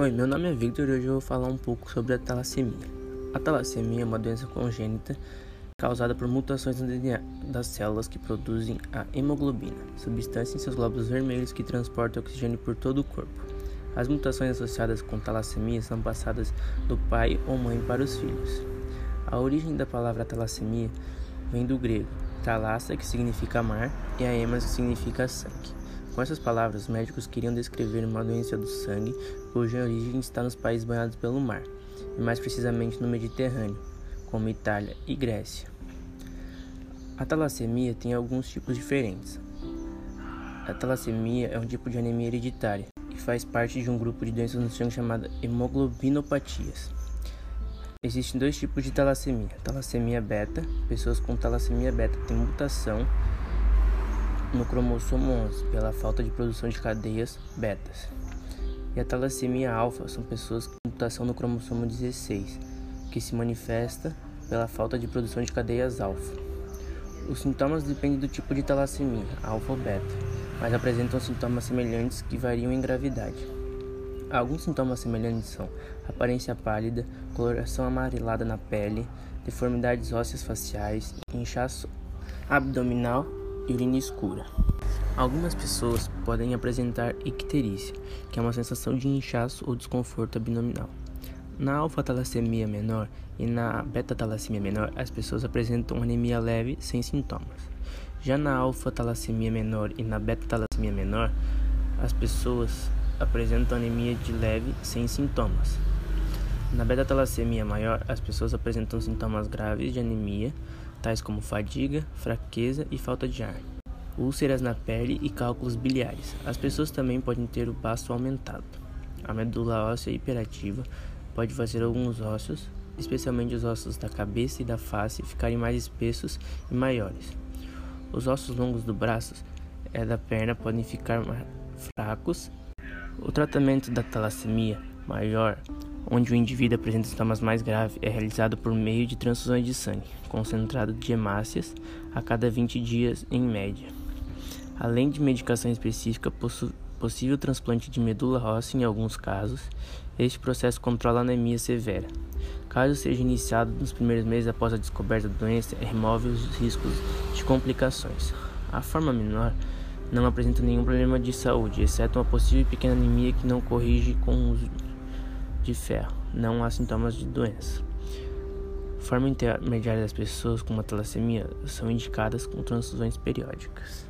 Oi, meu nome é Victor e hoje eu vou falar um pouco sobre a talassemia. A talassemia é uma doença congênita causada por mutações no DNA das células que produzem a hemoglobina, substância em seus glóbulos vermelhos que transporta oxigênio por todo o corpo. As mutações associadas com talassemia são passadas do pai ou mãe para os filhos. A origem da palavra talassemia vem do grego talassa, que significa mar, e a hemas, que significa sangue. Com essas palavras, os médicos queriam descrever uma doença do sangue cuja origem está nos países banhados pelo mar, e mais precisamente no Mediterrâneo, como Itália e Grécia. A talassemia tem alguns tipos diferentes. A talassemia é um tipo de anemia hereditária e faz parte de um grupo de doenças no sangue chamada hemoglobinopatias. Existem dois tipos de talassemia: talassemia beta. Pessoas com talassemia beta têm mutação no cromossomo 11 pela falta de produção de cadeias betas. E a talassemia alfa são pessoas com mutação no cromossomo 16, que se manifesta pela falta de produção de cadeias alfa. Os sintomas dependem do tipo de talassemia, alfa ou beta, mas apresentam sintomas semelhantes que variam em gravidade. Alguns sintomas semelhantes são aparência pálida, coloração amarelada na pele, deformidades ósseas faciais, inchaço abdominal urina escura. Algumas pessoas podem apresentar icterícia, que é uma sensação de inchaço ou desconforto abdominal. Na alfa-talassemia menor e na beta-talassemia menor, as pessoas apresentam anemia leve sem sintomas. Já na alfa-talassemia menor e na beta-talassemia menor, as pessoas apresentam anemia de leve sem sintomas. Na beta-talassemia maior, as pessoas apresentam sintomas graves de anemia, tais como fadiga, fraqueza e falta de ar, úlceras na pele e cálculos biliares. As pessoas também podem ter o baço aumentado. A medula óssea hiperativa pode fazer alguns ossos, especialmente os ossos da cabeça e da face, ficarem mais espessos e maiores. Os ossos longos do braço e da perna podem ficar fracos. O tratamento da talassemia maior onde o indivíduo apresenta sintomas mais graves, é realizado por meio de transfusões de sangue, concentrado de hemácias, a cada 20 dias em média. Além de medicação específica, possível transplante de medula óssea em alguns casos, este processo controla a anemia severa. Caso seja iniciado nos primeiros meses após a descoberta da doença, remove os riscos de complicações. A forma menor não apresenta nenhum problema de saúde, exceto uma possível pequena anemia que não corrige com o uso de ferro, não há sintomas de doença. Forma intermediária das pessoas com uma talassemia são indicadas com transfusões periódicas.